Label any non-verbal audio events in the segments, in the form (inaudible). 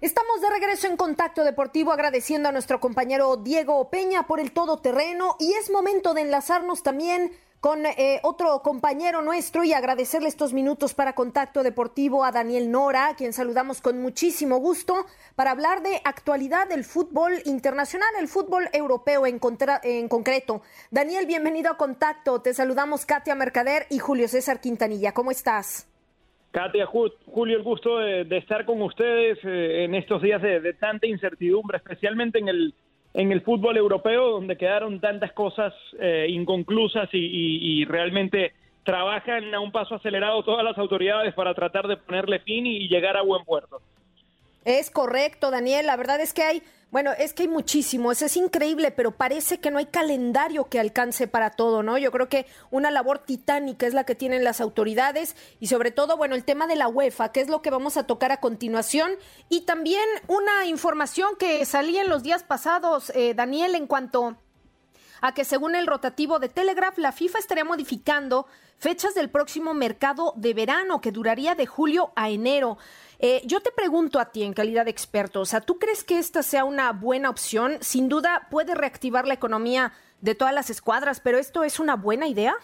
Estamos de regreso en Contacto Deportivo agradeciendo a nuestro compañero Diego Peña por el todoterreno y es momento de enlazarnos también con eh, otro compañero nuestro y agradecerle estos minutos para Contacto Deportivo a Daniel Nora, a quien saludamos con muchísimo gusto para hablar de actualidad del fútbol internacional, el fútbol europeo en, en concreto. Daniel, bienvenido a Contacto. Te saludamos Katia Mercader y Julio César Quintanilla. ¿Cómo estás? Katia, Julio, el gusto de, estar con ustedes eh, en estos días de, tanta incertidumbre, especialmente en el, en el fútbol europeo, donde quedaron tantas cosas eh, inconclusas y, realmente trabajan a un paso acelerado todas las autoridades para tratar de ponerle fin y llegar a buen puerto. Es correcto, Daniel. La verdad es que hay bueno, es que hay muchísimos, es increíble, pero parece que no hay calendario que alcance para todo, ¿no? Yo creo que una labor titánica es la que tienen las autoridades y sobre todo, bueno, el tema de la UEFA, que es lo que vamos a tocar a continuación, y también una información que salía en los días pasados, eh, Daniel, en cuanto a que según el rotativo de Telegraph, la FIFA estaría modificando fechas del próximo mercado de verano, que duraría de julio a enero. Eh, yo te pregunto a ti en calidad de experto, o sea, ¿tú crees que esta sea una buena opción? Sin duda puede reactivar la economía de todas las escuadras, pero ¿esto es una buena idea?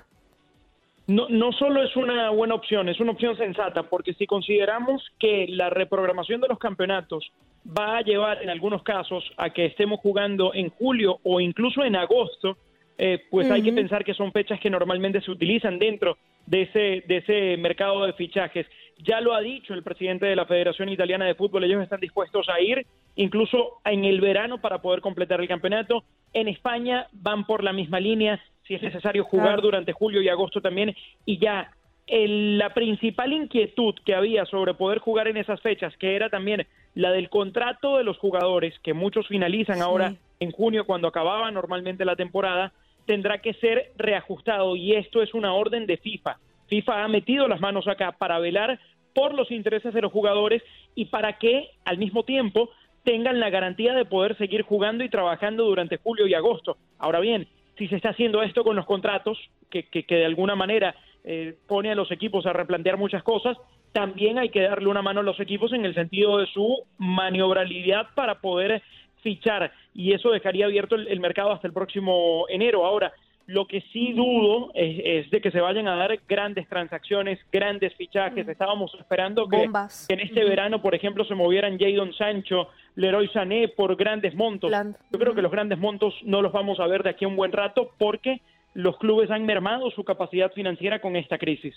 No, no solo es una buena opción, es una opción sensata, porque si consideramos que la reprogramación de los campeonatos va a llevar en algunos casos a que estemos jugando en julio o incluso en agosto, eh, pues hay que pensar que son fechas que normalmente se utilizan dentro de ese, de ese mercado de fichajes. Ya lo ha dicho el presidente de la Federación Italiana de Fútbol, ellos están dispuestos a ir incluso en el verano para poder completar el campeonato. En España van por la misma línea, si es necesario jugar durante julio y agosto también, y ya la principal inquietud que había sobre poder jugar en esas fechas, que era también la del contrato de los jugadores, que muchos finalizan ahora en junio cuando acababa normalmente la temporada, tendrá que ser reajustado y esto es una orden de FIFA. FIFA ha metido las manos acá para velar por los intereses de los jugadores y para que al mismo tiempo tengan la garantía de poder seguir jugando y trabajando durante julio y agosto. Ahora bien, si se está haciendo esto con los contratos, que, que, de alguna manera eh, pone a los equipos a replantear muchas cosas, también hay que darle una mano a los equipos en el sentido de su maniobrabilidad para poder fichar y eso dejaría abierto el, mercado hasta el próximo enero. Ahora, lo que sí dudo es, de que se vayan a dar grandes transacciones, grandes fichajes. Estábamos esperando que, en este verano, por ejemplo, se movieran Jadon Sancho, Leroy Sané por grandes montos. Yo creo que los grandes montos no los vamos a ver de aquí a un buen rato porque los clubes han mermado su capacidad financiera con esta crisis.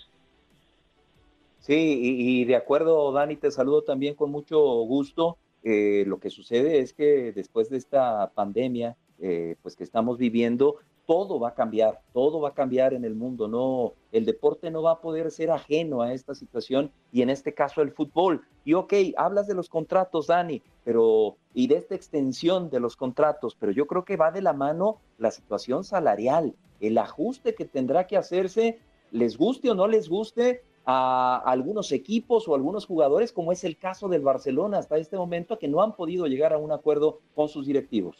Sí, y, y de acuerdo, Dani, te saludo también con mucho gusto. Eh, lo que sucede es que después de esta pandemia, eh, pues que estamos viviendo, todo va a cambiar, todo va a cambiar en el mundo, no, el deporte no va a poder ser ajeno a esta situación y en este caso el fútbol. Y ok, hablas de los contratos, Dani, pero y de esta extensión de los contratos, pero yo creo que va de la mano la situación salarial, el ajuste que tendrá que hacerse, les guste o no les guste, a algunos equipos o algunos jugadores, como es el caso del Barcelona hasta este momento, que no han podido llegar a un acuerdo con sus directivos.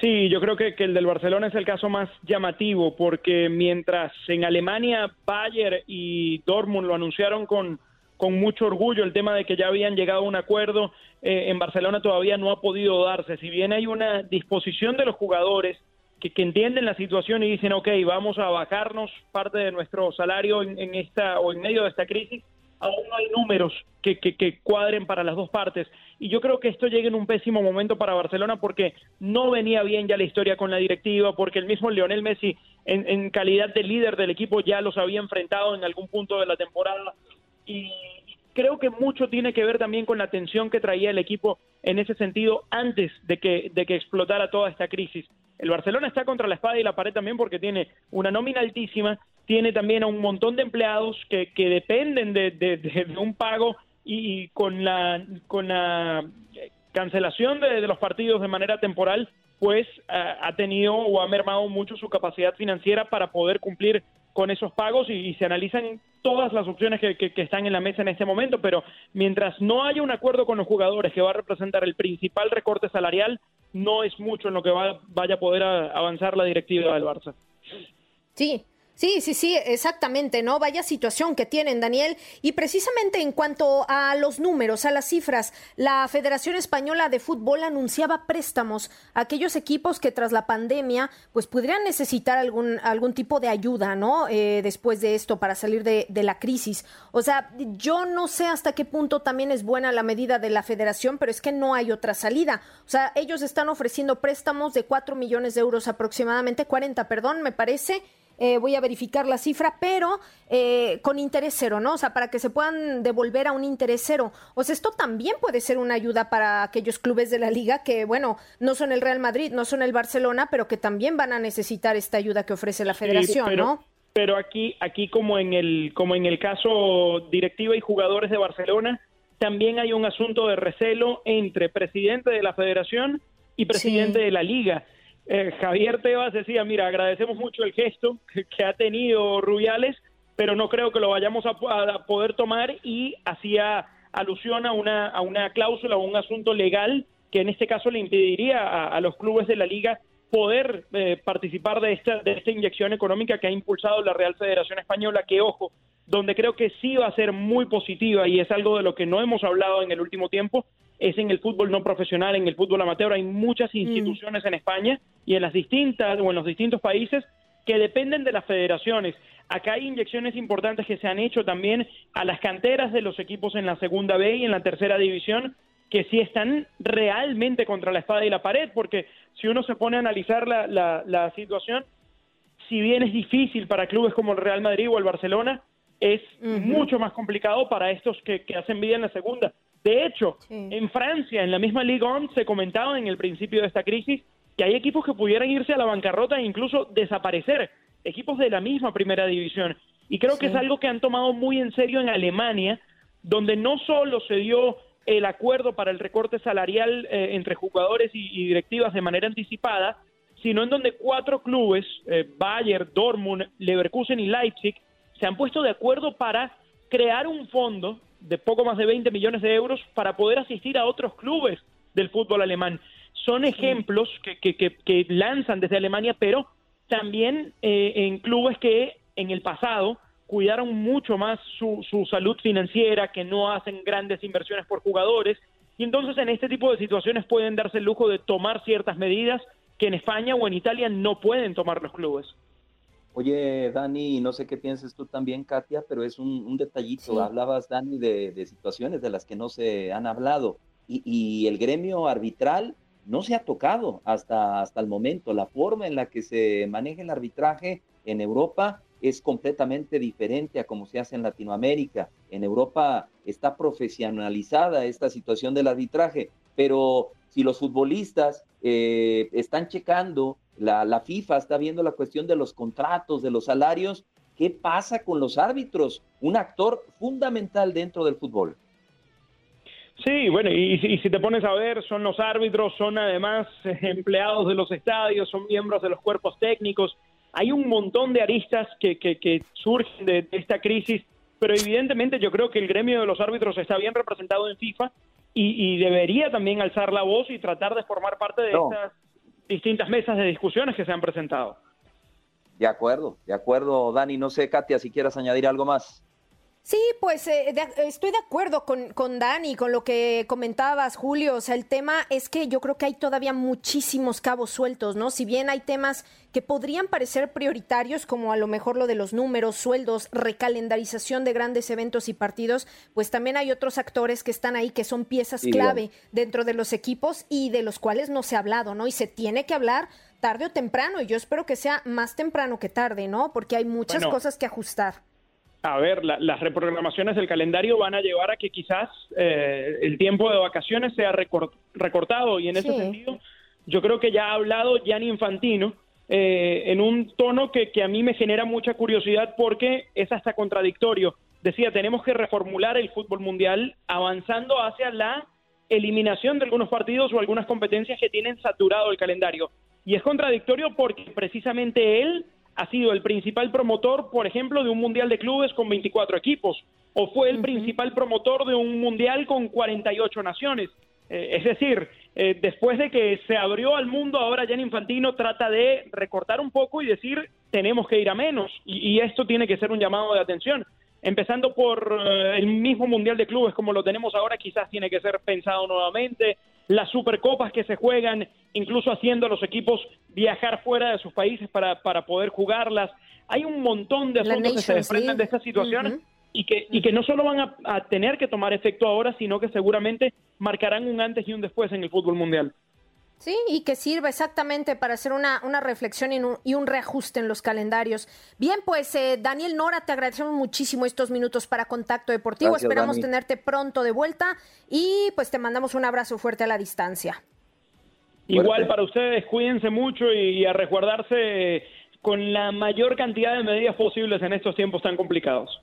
Sí, yo creo que, el del Barcelona es el caso más llamativo, porque mientras en Alemania Bayer y Dortmund lo anunciaron con, con mucho orgullo el tema de que ya habían llegado a un acuerdo, eh, en Barcelona todavía no ha podido darse. Si bien hay una disposición de los jugadores que, entienden la situación y dicen, ok, vamos a bajarnos parte de nuestro salario en, esta o en medio de esta crisis, aún no hay números que, que, cuadren para las dos partes. Y yo creo que esto llega en un pésimo momento para Barcelona porque no venía bien ya la historia con la directiva, porque el mismo Lionel Messi, en, en calidad de líder del equipo, ya los había enfrentado en algún punto de la temporada. Y, creo que mucho tiene que ver también con la tensión que traía el equipo en ese sentido antes de que, de que explotara toda esta crisis. El Barcelona está contra la espada y la pared también porque tiene una nómina altísima, tiene también a un montón de empleados que, que dependen de, de, un pago y, con la, con la cancelación de, los partidos de manera temporal, pues ha tenido o ha mermado mucho su capacidad financiera para poder cumplir con esos pagos y, se analizan todas las opciones que, que, están en la mesa en este momento, pero mientras no haya un acuerdo con los jugadores que va a representar el principal recorte salarial, no es mucho en lo que va, vaya a poder avanzar la directiva del Barça. Sí, Sí, sí, sí, exactamente, ¿no? Vaya situación que tienen, Daniel. Y precisamente en cuanto a los números, a las cifras, la Federación Española de Fútbol anunciaba préstamos a aquellos equipos que tras la pandemia, pues podrían necesitar algún, algún tipo de ayuda, ¿no? Eh, después de esto, para salir de, de la crisis. O sea, yo no sé hasta qué punto también es buena la medida de la Federación, pero es que no hay otra salida. O sea, ellos están ofreciendo préstamos de 4 millones de euros aproximadamente, 40, perdón, me parece eh, voy a verificar la cifra, pero eh, con interés cero, ¿no? O sea, para que se puedan devolver a un interés cero. O sea, esto también puede ser una ayuda para aquellos clubes de la liga que, bueno, no son el Real Madrid, no son el Barcelona, pero que también van a necesitar esta ayuda que ofrece la federación, pero, ¿no? Pero aquí, aquí como en el, como en el caso directiva y jugadores de Barcelona, también hay un asunto de recelo entre presidente de la federación y presidente de la liga. Eh, Javier Tebas decía, mira, agradecemos mucho el gesto que, ha tenido Rubiales, pero no creo que lo vayamos a, poder tomar y hacía alusión a una, a una cláusula o un asunto legal que en este caso le impediría a, los clubes de la liga poder eh, participar de esta, de esta inyección económica que ha impulsado la Real Federación Española, que ojo, donde creo que sí va a ser muy positiva y es algo de lo que no hemos hablado en el último tiempo, es en el fútbol no profesional, en el fútbol amateur. Hay muchas mm. instituciones en España y en las distintas o en los distintos países que dependen de las federaciones. Acá hay inyecciones importantes que se han hecho también a las canteras de los equipos en la segunda B y en la tercera división, que sí están realmente contra la espada y la pared, porque si uno se pone a analizar la, la, situación, si bien es difícil para clubes como el Real Madrid o el Barcelona, es mucho más complicado para estos que, que hacen vida en la segunda. De hecho, en Francia, en la misma Ligue 1, se comentaba en el principio de esta crisis que hay equipos que pudieran irse a la bancarrota e incluso desaparecer, equipos de la misma primera división. Y creo que es algo que han tomado muy en serio en Alemania, donde no solo se dio el acuerdo para el recorte salarial eh, entre jugadores y, directivas de manera anticipada, sino en donde cuatro clubes, eh, Bayern, Dortmund, Leverkusen y Leipzig, se han puesto de acuerdo para crear un fondo de poco más de 20 millones de euros para poder asistir a otros clubes del fútbol alemán. Son ejemplos que, que, lanzan desde Alemania, pero también eh, en clubes que en el pasado cuidaron mucho más su, su salud financiera, que no hacen grandes inversiones por jugadores, y entonces en este tipo de situaciones pueden darse el lujo de tomar ciertas medidas que en España o en Italia no pueden tomar los clubes. Oye, Dani, no sé qué piensas tú también, Katia, pero es un, detallito. Hablabas, Dani, de, situaciones de las que no se han hablado. Y, el gremio arbitral no se ha tocado hasta, hasta el momento. La forma en la que se maneja el arbitraje en Europa es completamente diferente a como se hace en Latinoamérica. En Europa está profesionalizada esta situación del arbitraje, pero si los futbolistas eh, están checando la, FIFA está viendo la cuestión de los contratos, de los salarios. ¿Qué pasa con los árbitros? Un actor fundamental dentro del fútbol. Sí, bueno, y, si te pones a ver, son los árbitros, son además (laughs) empleados de los estadios, son miembros de los cuerpos técnicos. Hay un montón de aristas que, que, surgen de, esta crisis, pero evidentemente yo creo que el gremio de los árbitros está bien representado en FIFA y, debería también alzar la voz y tratar de formar parte de estas distintas mesas de discusiones que se han presentado. De acuerdo, de acuerdo, Dani. No sé, Katia, si quieras añadir algo más. Sí, pues eh, estoy de acuerdo con, con Dani, con lo que comentabas, Julio. O sea, el tema es que yo creo que hay todavía muchísimos cabos sueltos, ¿no? Si bien hay temas que podrían parecer prioritarios, como a lo mejor lo de los números, sueldos, recalendarización de grandes eventos y partidos, pues también hay otros actores que están ahí que son piezas clave dentro de los equipos y de los cuales no se ha hablado, ¿no? Y se tiene que hablar tarde o temprano, y yo espero que sea más temprano que tarde, ¿no? Porque hay muchas cosas que ajustar a ver, las reprogramaciones del calendario van a llevar a que quizás eh, el tiempo de vacaciones sea recortado y en ese sentido yo creo que ya ha hablado Gianni Infantino eh, en un tono que, que a mí me genera mucha curiosidad porque es hasta contradictorio. Decía, tenemos que reformular el fútbol mundial avanzando hacia la eliminación de algunos partidos o algunas competencias que tienen saturado el calendario. Y es contradictorio porque precisamente él ha sido el principal promotor, por ejemplo, de un Mundial de Clubes con 24 equipos, o fue el principal promotor de un Mundial con 48 naciones. Eh, es decir, eh, después de que se abrió al mundo, ahora Jan Infantino trata de recortar un poco y decir, tenemos que ir a menos. Y, y esto tiene que ser un llamado de atención. Empezando por eh, el mismo Mundial de Clubes como lo tenemos ahora, quizás tiene que ser pensado nuevamente. Las supercopas que se juegan, incluso haciendo a los equipos viajar fuera de sus países para, para poder jugarlas. Hay un montón de asuntos que se desprenden de esta situación y que, y que no solo van a, tener que tomar efecto ahora, sino que seguramente marcarán un antes y un después en el fútbol mundial. Sí, y que sirva exactamente para hacer una, una reflexión y un, reajuste en los calendarios. Bien, pues eh, Daniel Nora, te agradecemos muchísimo estos minutos para Contacto Deportivo. Esperamos tenerte pronto de vuelta y pues te mandamos un abrazo fuerte a la distancia. Igual para ustedes, cuídense mucho y a resguardarse con la mayor cantidad de medidas posibles en estos tiempos tan complicados.